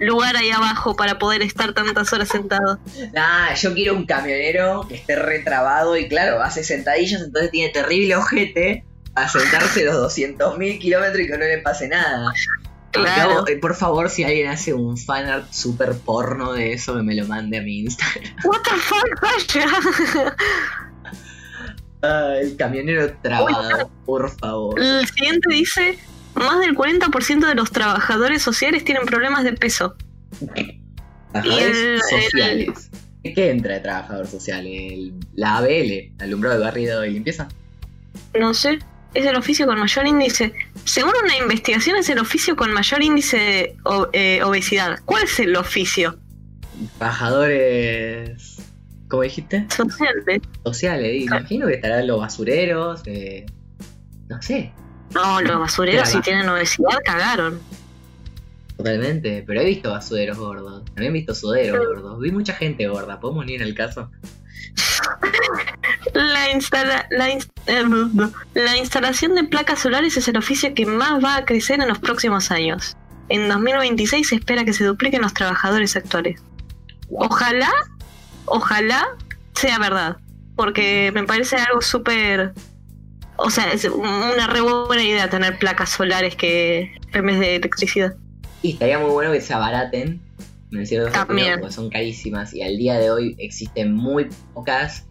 lugar ahí abajo para poder estar tantas horas sentados. Ah, yo quiero un camionero que esté retrabado y claro, hace sentadillas, entonces tiene terrible ojete a sentarse los 200.000 kilómetros y que no le pase nada. Claro. Eh, por favor, si alguien hace un fanart super porno de eso, que me lo mande a mi Instagram. <laughs> What the fuck, vaya. Ah, el camionero trabado, por favor. El siguiente dice, más del 40% de los trabajadores sociales tienen problemas de peso. Trabajadores el- sociales. ¿Qué entra de trabajador social? El- la ABL, alumbrado de barrido y limpieza. No sé, es el oficio con mayor índice. Según una investigación, es el oficio con mayor índice de eh, obesidad. ¿Cuál es el oficio? Trabajadores. ¿Cómo dijiste? Sociales. Sociales. Imagino que estarán los basureros. eh, no sé, No, los basureros si tienen obesidad cagaron. totalmente. Pero he visto basureros gordos. También he visto suderos gordos. Vi mucha gente gorda. ¿Podemos ir al caso? Eh, la instalación de placas solares es el oficio que más va a crecer en los próximos años. En 2026 se espera que se dupliquen los trabajadores actuales. Ojalá, ojalá sea verdad, porque me parece algo súper... O sea, es una re buena idea tener placas solares que en vez de electricidad. Y estaría muy bueno que se abaraten. En cierto sentido, porque son carísimas. Y al día de hoy existen muy pocas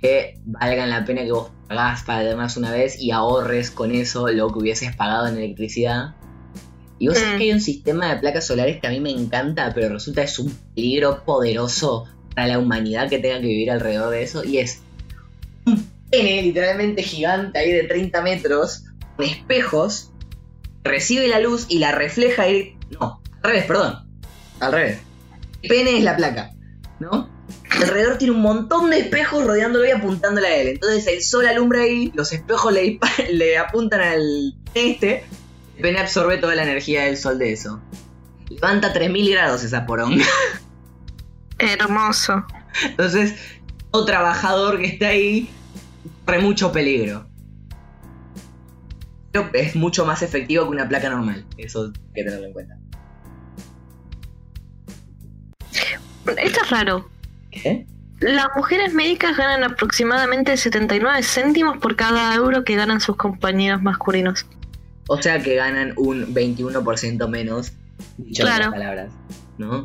que valgan la pena que vos pagás para tenerlas una vez y ahorres con eso lo que hubieses pagado en electricidad. Y vos sabés Mm. que hay un sistema de placas solares que a mí me encanta, pero resulta que es un peligro poderoso para la humanidad que tenga que vivir alrededor de eso. Y es un pene literalmente gigante ahí de 30 metros, con espejos, recibe la luz y la refleja y... No, al revés, perdón. Al revés. El pene es la placa, ¿no? Alrededor tiene un montón de espejos rodeándolo y apuntándole a él. Entonces el sol alumbra ahí, los espejos le <laughs> apuntan al este. El pene absorbe toda la energía del sol de eso. Levanta 3000 grados esa poronga. <laughs> Hermoso. Entonces, todo trabajador que está ahí corre mucho peligro. Pero es mucho más efectivo que una placa normal. Eso hay que tenerlo en cuenta. Esto es raro. ¿Qué? Las mujeres médicas ganan aproximadamente 79 céntimos por cada euro que ganan sus compañeros masculinos. O sea que ganan un 21% menos, dicho Claro. palabras, ¿no?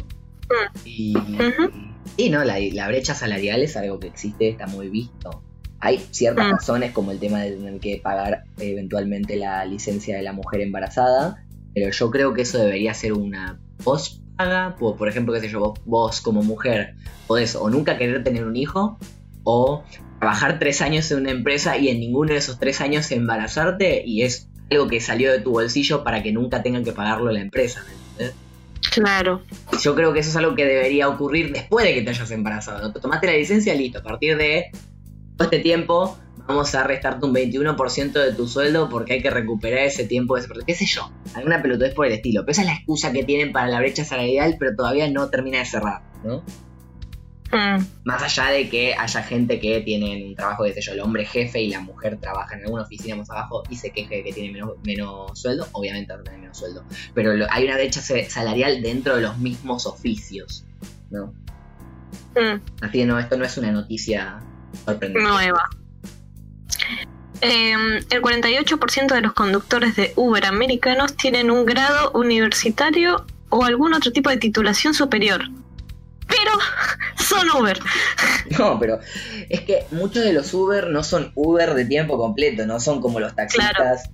Y, Ujú. y no, la, la brecha salarial es algo que existe, está muy visto. Hay ciertas Mm. razones como el tema de tener que pagar eh, eventualmente la licencia de la mujer embarazada, pero yo creo que eso debería ser una pospaga, por, por ejemplo, qué sé yo, vos, vos como mujer podés o nunca querer tener un hijo o trabajar tres años en una empresa y en ninguno de esos tres años embarazarte y es algo que salió de tu bolsillo para que nunca tengan que pagarlo la empresa. Claro. Yo creo que eso es algo que debería ocurrir después de que te hayas embarazado. ¿no? Te tomaste la licencia, listo. A partir de todo este tiempo, vamos a restarte un 21% de tu sueldo porque hay que recuperar ese tiempo. De... ¿Qué sé yo? Alguna pelotudez por el estilo. Pero esa es la excusa que tienen para la brecha salarial, pero todavía no termina de cerrar, ¿no? Mm, Más allá de que haya gente que tiene un trabajo, qué sé yo, el hombre jefe y la mujer trabaja en alguna oficina más abajo y se queje de que tiene menos, menos sueldo, obviamente a tener menos sueldo. Pero lo- hay una brecha salarial dentro de los mismos oficios, ¿no? mm, Así que no, esto no es una noticia sorprendente. nueva. Em, el 48% de los conductores de Uber americanos tienen un grado universitario o algún otro tipo de titulación superior. Pero <laughs> son Uber. <laughs> No, pero es que muchos de los Uber no son Uber de tiempo completo, no son como los taxistas.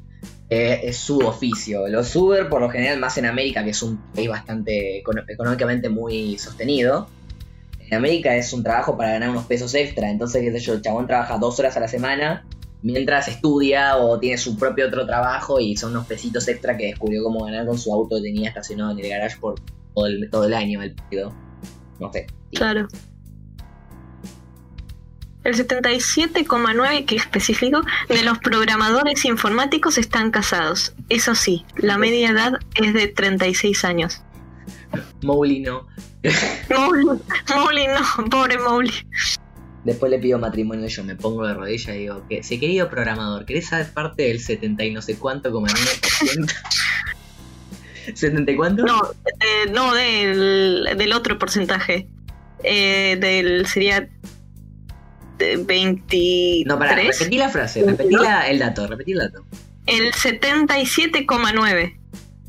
eh, es su oficio. Los Uber, por lo general, más en América, que es un país bastante económicamente muy sostenido. En América es un trabajo para ganar unos pesos extra. Entonces, qué sé yo, el chabón trabaja dos horas a la semana mientras estudia o tiene su propio otro trabajo y son unos pesitos extra que descubrió cómo ganar con su auto que tenía estacionado en el garage por todo el, todo el año el. No sé. Claro. El 77,9 que específico de los programadores informáticos están casados. Eso sí, la media edad es de 36 años. Mowgli no. Mowgli, Mowgli no, pobre Mowgli. Después le pido matrimonio y yo me pongo de rodillas y digo que, si querido programador, ¿querés ser parte del 70 y no sé cuánto, como 9%? ¿70 <laughs> y cuánto? No, eh, no del, del otro porcentaje. Eh, del sería de 23. No, para, repetí la frase, repetí la- el dato, repetí el dato. El 77,9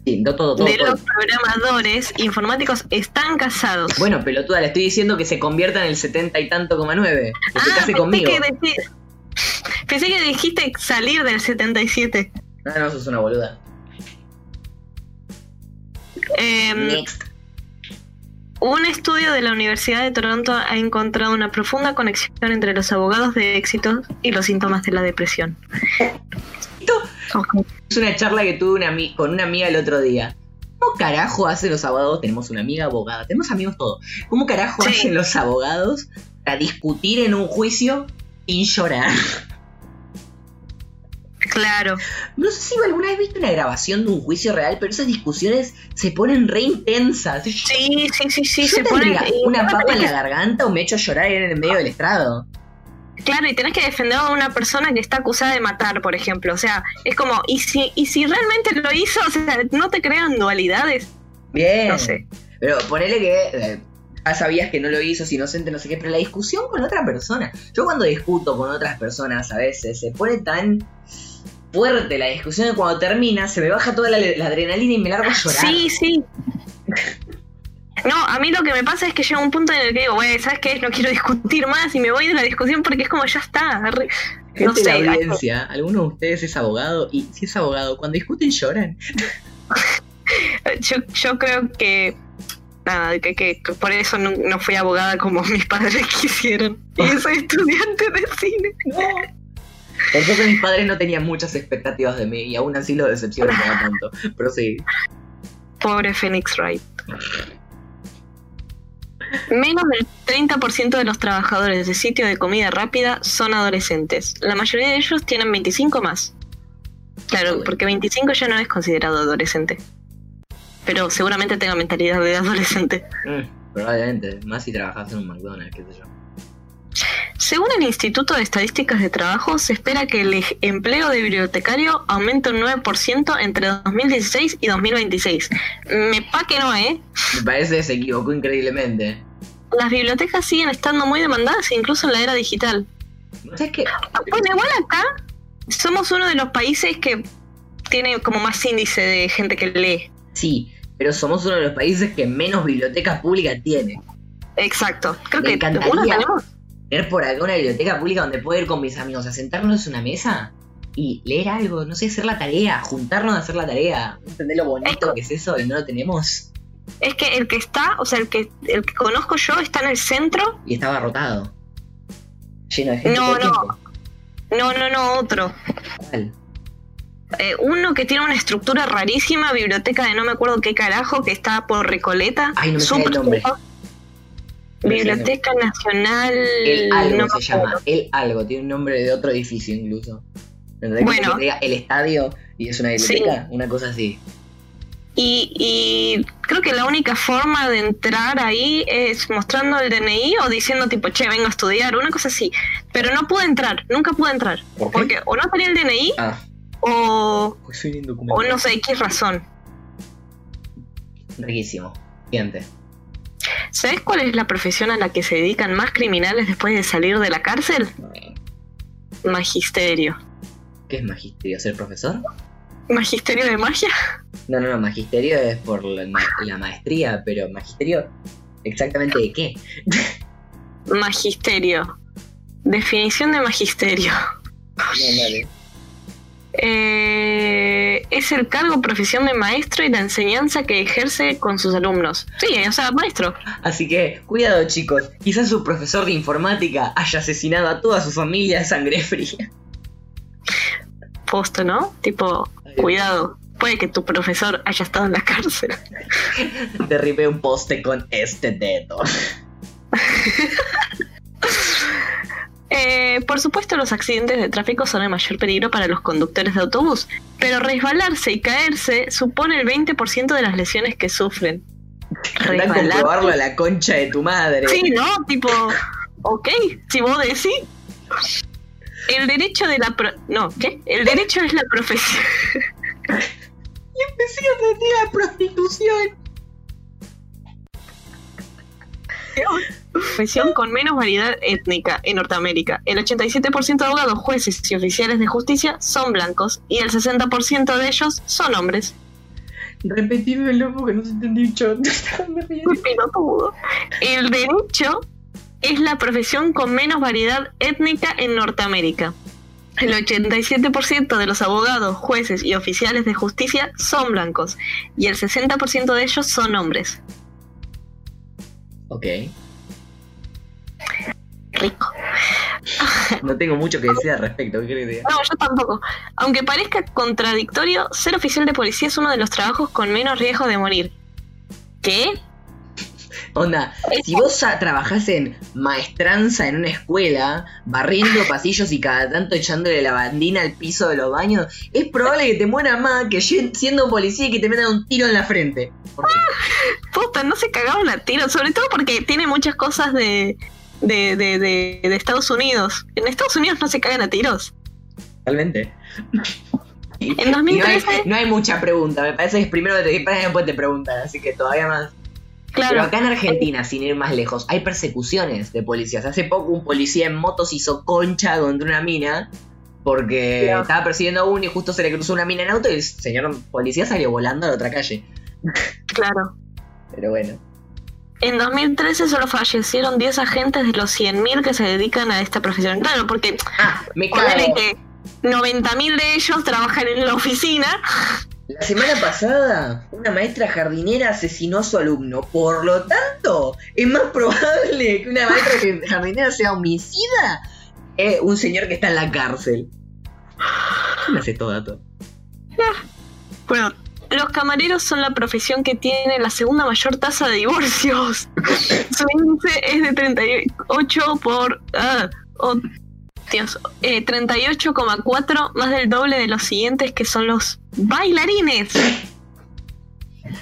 Sí, no todo, todo, de todo. los programadores informáticos están casados. Bueno, pelotuda, le estoy diciendo que se convierta en el 70 y tanto, coma 9. Que se ah, case pensé conmigo. que, decí- pensé que dijiste salir del 77. No, no, sos una boluda. Em, Next. Un estudio de la Universidad de Toronto ha encontrado una profunda conexión entre los abogados de éxito y los síntomas de la depresión. <laughs> Es una charla que tuve una con una amiga el otro día. ¿Cómo carajo hacen los abogados? Tenemos una amiga abogada, tenemos amigos todos. ¿Cómo carajo Sí. hacen los abogados para discutir en un juicio sin llorar? Claro. No sé si alguna vez viste una grabación de un juicio real, pero esas discusiones se ponen re intensas. Sí, sí, sí, sí, Yo se pone. tendría una papa en la garganta o me echo a llorar en el medio del estrado. Claro, y tenés que defender a una persona que está acusada de matar, por ejemplo. O sea, es como, ¿y si, y si realmente lo hizo? O sea, no te crean dualidades. Bien. No sé. Pero ponele que eh, ya sabías que no lo hizo, es inocente, no sé qué, pero la discusión con otra persona. Yo cuando discuto con otras personas a veces se pone tan fuerte la discusión que cuando termina se me baja toda la, la adrenalina y me largo a llorar. Sí, sí. No, a mí lo que me pasa es que llega un punto en el que digo, güey, ¿sabes qué? No quiero <laughs> discutir más y me voy de la discusión porque es como ya está. re- Gente No de sé, la audiencia, ¿alguno de ustedes es abogado? Y si es abogado, cuando discuten lloran. <laughs> yo, yo creo que nada, que, que- que por eso no, no fui abogada como mis padres <laughs> quisieron. Y soy estudiante de cine. Por suerte mis padres no tenían muchas expectativas de mí y aún así lo decepcionan cada tanto. Pero sí. Pobre Phoenix Wright. Menos del 30% de los trabajadores de sitio de comida rápida son adolescentes. La mayoría de ellos tienen 25 más. Claro, porque 25 ya no es considerado adolescente. Pero seguramente tenga mentalidad de adolescente. Mm, probablemente, más si trabajas en un McDonald's, qué sé yo. Según el Instituto de Estadísticas de Trabajo, se espera que el empleo de bibliotecario aumente un 9% entre 2016 y 2026. Me pa' que no, ¿eh? Me parece que se equivocó increíblemente. Las bibliotecas siguen estando muy demandadas, incluso en la era digital. ¿Sabes qué? Bueno, igual acá somos uno de los países que tiene como más índice de gente que lee. Sí, pero somos uno de los países que menos bibliotecas públicas tiene. Exacto. Creo Me que encantaría. uno tenemos. Tener por acá una biblioteca pública donde puedo ir con mis amigos a sentarnos en una mesa y leer algo, no sé, hacer la tarea, juntarnos a hacer la tarea. ¿Entendés lo bonito que es eso y no lo tenemos? Es que el que está, o sea, el que, el que conozco yo está en el centro. Y estaba rotado. Lleno de gente. No, no. tiempo. No, no, no, otro. ¿Cuál? Eh, uno que tiene una estructura rarísima, biblioteca de no me acuerdo qué carajo, que está por Recoleta. Ay, no me sale el nombre. No Biblioteca Nacional. El algo no se llama. El algo. Tiene un nombre de otro edificio incluso. ¿Entendés? Bueno. que diga el estadio y es una biblioteca. Una cosa así. Y, y creo que la única forma de entrar ahí es mostrando el DNI o diciendo tipo, che, vengo a estudiar, una cosa así. Pero no pude entrar, nunca pude entrar. ¿Por qué? Porque o no tenía el DNI Ah, o, pues soy o no sé X razón. Riquísimo. Siguiente. ¿Sabes cuál es la profesión a la que se dedican más criminales después de salir de la cárcel? Magisterio. ¿Qué es magisterio? ¿Ser profesor? ¿Magisterio de magia? No, no, no. Magisterio es por la, ma- la maestría, pero magisterio. ¿Exactamente de qué? Magisterio. Definición de magisterio. Dale. Eh, es el cargo profesión de maestro y la enseñanza que ejerce con sus alumnos. Sí, o sea, maestro. Así que, cuidado chicos, quizás su profesor de informática haya asesinado a toda su familia a sangre fría. Posto, ¿no? Tipo, cuidado. Puede que tu profesor haya estado en la cárcel. Derribé un poste con este dedo. <laughs> Eh, por supuesto, los accidentes de tráfico son el mayor peligro para los conductores de autobús, pero resbalarse y caerse supone el 20% de las lesiones que sufren. Anda a comprobarlo a la concha de tu madre. Sí, ¿no? Tipo, ok, si vos decís. El derecho de la... Pro no, ¿qué? El derecho es la profesión. <laughs> y empecé a sentir la prostitución. Profesión con menos variedad étnica en Norteamérica. El 87% de abogados, jueces y oficiales de justicia son blancos y el 60% de ellos son hombres. Repetímelo porque no se entendí yo. <laughs> El derecho es la profesión con menos variedad étnica en Norteamérica. El 87% de los abogados, jueces y oficiales de justicia son blancos y el 60% de ellos son hombres. Ok. Rico. <laughs> No tengo mucho que decir al respecto, ¿qué crees No, yo tampoco. Aunque parezca contradictorio, ser oficial de policía es uno de los trabajos con menos riesgo de morir. ¿Qué? Onda, si vos trabajás en maestranza en una escuela, barriendo pasillos y cada tanto echándole la bandina al piso de los baños, es probable que te muera más que siendo policía y que te metan un tiro en la frente. Puta, no se cagaban a tiro, sobre todo porque tiene muchas cosas de, de, de, de, Estados Unidos. En Estados Unidos no se cagan a tiros. Realmente. <laughs> En 2013... No hay, mucha pregunta, me parece que es primero te disparan y después te preguntan, así que todavía más. Claro. Pero acá en Argentina, sin ir más lejos, hay persecuciones de policías. Hace poco un policía en motos hizo concha contra una mina porque estaba persiguiendo a uno y justo se le cruzó una mina en auto y el señor policía salió volando a la otra calle. Claro. Pero bueno. En 2013 solo fallecieron 10 agentes de los 100.000 que se dedican a esta profesión. Claro, porque ah, me que 90.000 de ellos trabajan en la oficina. La semana pasada, una maestra jardinera asesinó a su alumno. Por lo tanto, es más probable que una maestra <laughs> jardinera sea homicida que un señor que está en la cárcel. ¿Quién hace todo dato? Bueno, los camareros son la profesión que tiene la segunda mayor tasa de divorcios. <laughs> Su índice es de 38 por... Ah, oh, Dios, 38,4 eh, más del doble de los siguientes que son los bailarines.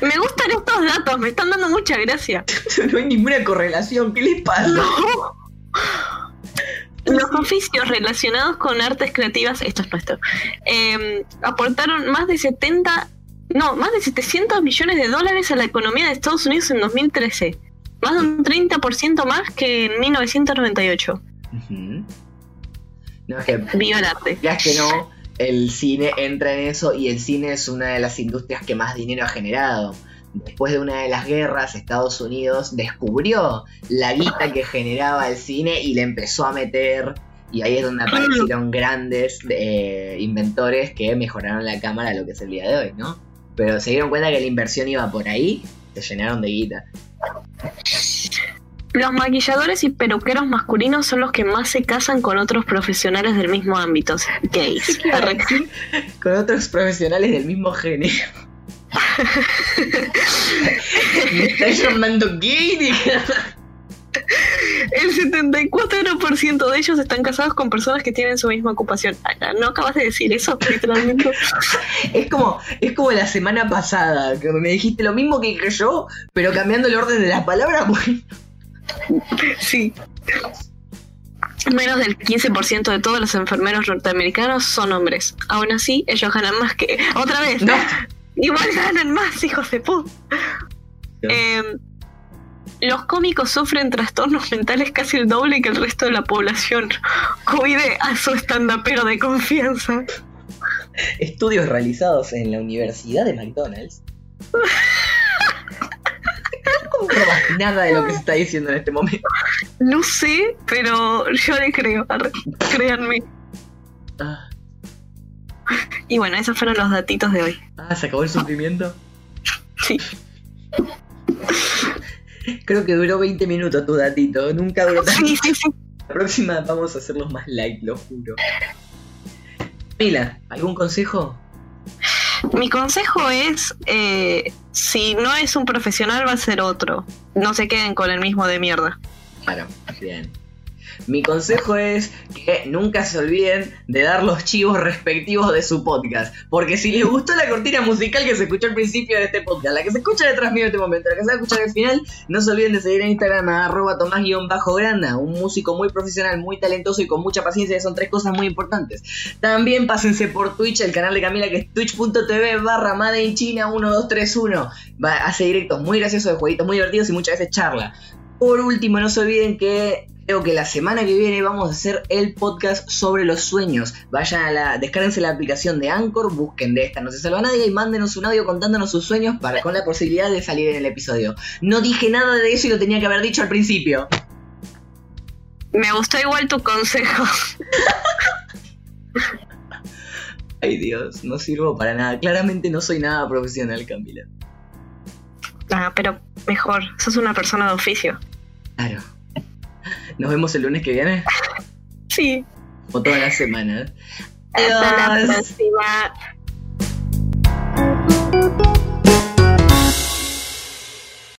Me gustan estos datos, me están dando mucha gracia. <laughs> no hay ninguna correlación, ¿qué les pasa? Los oficios relacionados con artes creativas, esto es nuestro, em, aportaron más de 70 no, más de 700 millones de dólares a la economía de Estados Unidos en 2013. Más de un 30% más que en 1998. no, es que, Viva el arte. Ya es que no, el cine entra en eso y el cine es una de las industrias que más dinero ha generado. Después de una de las guerras, Estados Unidos descubrió la guita que generaba el cine y le empezó a meter. Y ahí es donde aparecieron grandes eh, inventores que mejoraron la cámara a lo que es el día de hoy, ¿no? Pero se dieron cuenta que la inversión iba por ahí, se llenaron de guita. Los maquilladores y peluqueros masculinos son los que más se casan con otros profesionales del mismo ámbito, gays. <laughs> <laughs> con otros profesionales del mismo género. <laughs> Me estás llamando gay. El 74% de ellos están casados con personas que tienen su misma ocupación. ¿No acabas de decir eso, literalmente? <laughs> es como, es como la semana pasada, que me dijiste lo mismo que yo, pero cambiando el orden de las palabras. <laughs> Sí. Menos del 15% de todos los enfermeros norteamericanos son hombres. Aún así, ellos ganan más que. ¡Otra vez! No. <laughs> Igual ganan más, hijos de puta. Eh, los cómicos sufren trastornos <laughs> mentales casi el doble que el resto de la población. Cuide a su estandapero de confianza. Estudios realizados en la Universidad de McDonald's. <laughs> ¿Cómo nada de lo que se está diciendo en este momento? No sé, pero yo le creo, créanme. Ah. Y bueno, esos fueron los datitos de hoy. Ah, ¿se acabó el sufrimiento? Sí. Creo que duró 20 minutos tu datito, nunca duró tanto. La próxima vamos a hacerlos más light, lo juro. Mila, ¿algún consejo? Mi consejo es, eh, si no es un profesional va a ser otro. No se queden con el mismo de mierda. Claro, bien. Mi consejo es que nunca se olviden de dar los chivos respectivos de su podcast. Porque si les gustó la cortina musical que se escuchó al principio de este podcast, la que se escucha detrás mío en este momento, la que se va a escuchar al final, no se olviden de seguir en Instagram a arroba tomás-granda, un músico muy profesional, muy talentoso y con mucha paciencia, son tres cosas muy importantes. También pásense por Twitch, el canal de Camila que es twitch.tv barra Made in China 1231. Va, hace directos muy graciosos de jueguitos muy divertidos y muchas veces charla. Por último, no se olviden que creo que la semana que viene vamos a hacer el podcast sobre los sueños. Vayan a la, descárguense la aplicación de Anchor, busquen de esta, no se salva nadie y mándenos un audio contándonos sus sueños para con la posibilidad de salir en el episodio. No dije nada de eso y lo tenía que haber dicho al principio. Me gustó igual tu consejo. <laughs> Ay Dios, no sirvo para nada. Claramente no soy nada profesional, Camila. Ah, pero mejor, sos una persona de oficio. Claro. Nos vemos el lunes que viene. Sí. O todas las semanas. Hasta la próxima.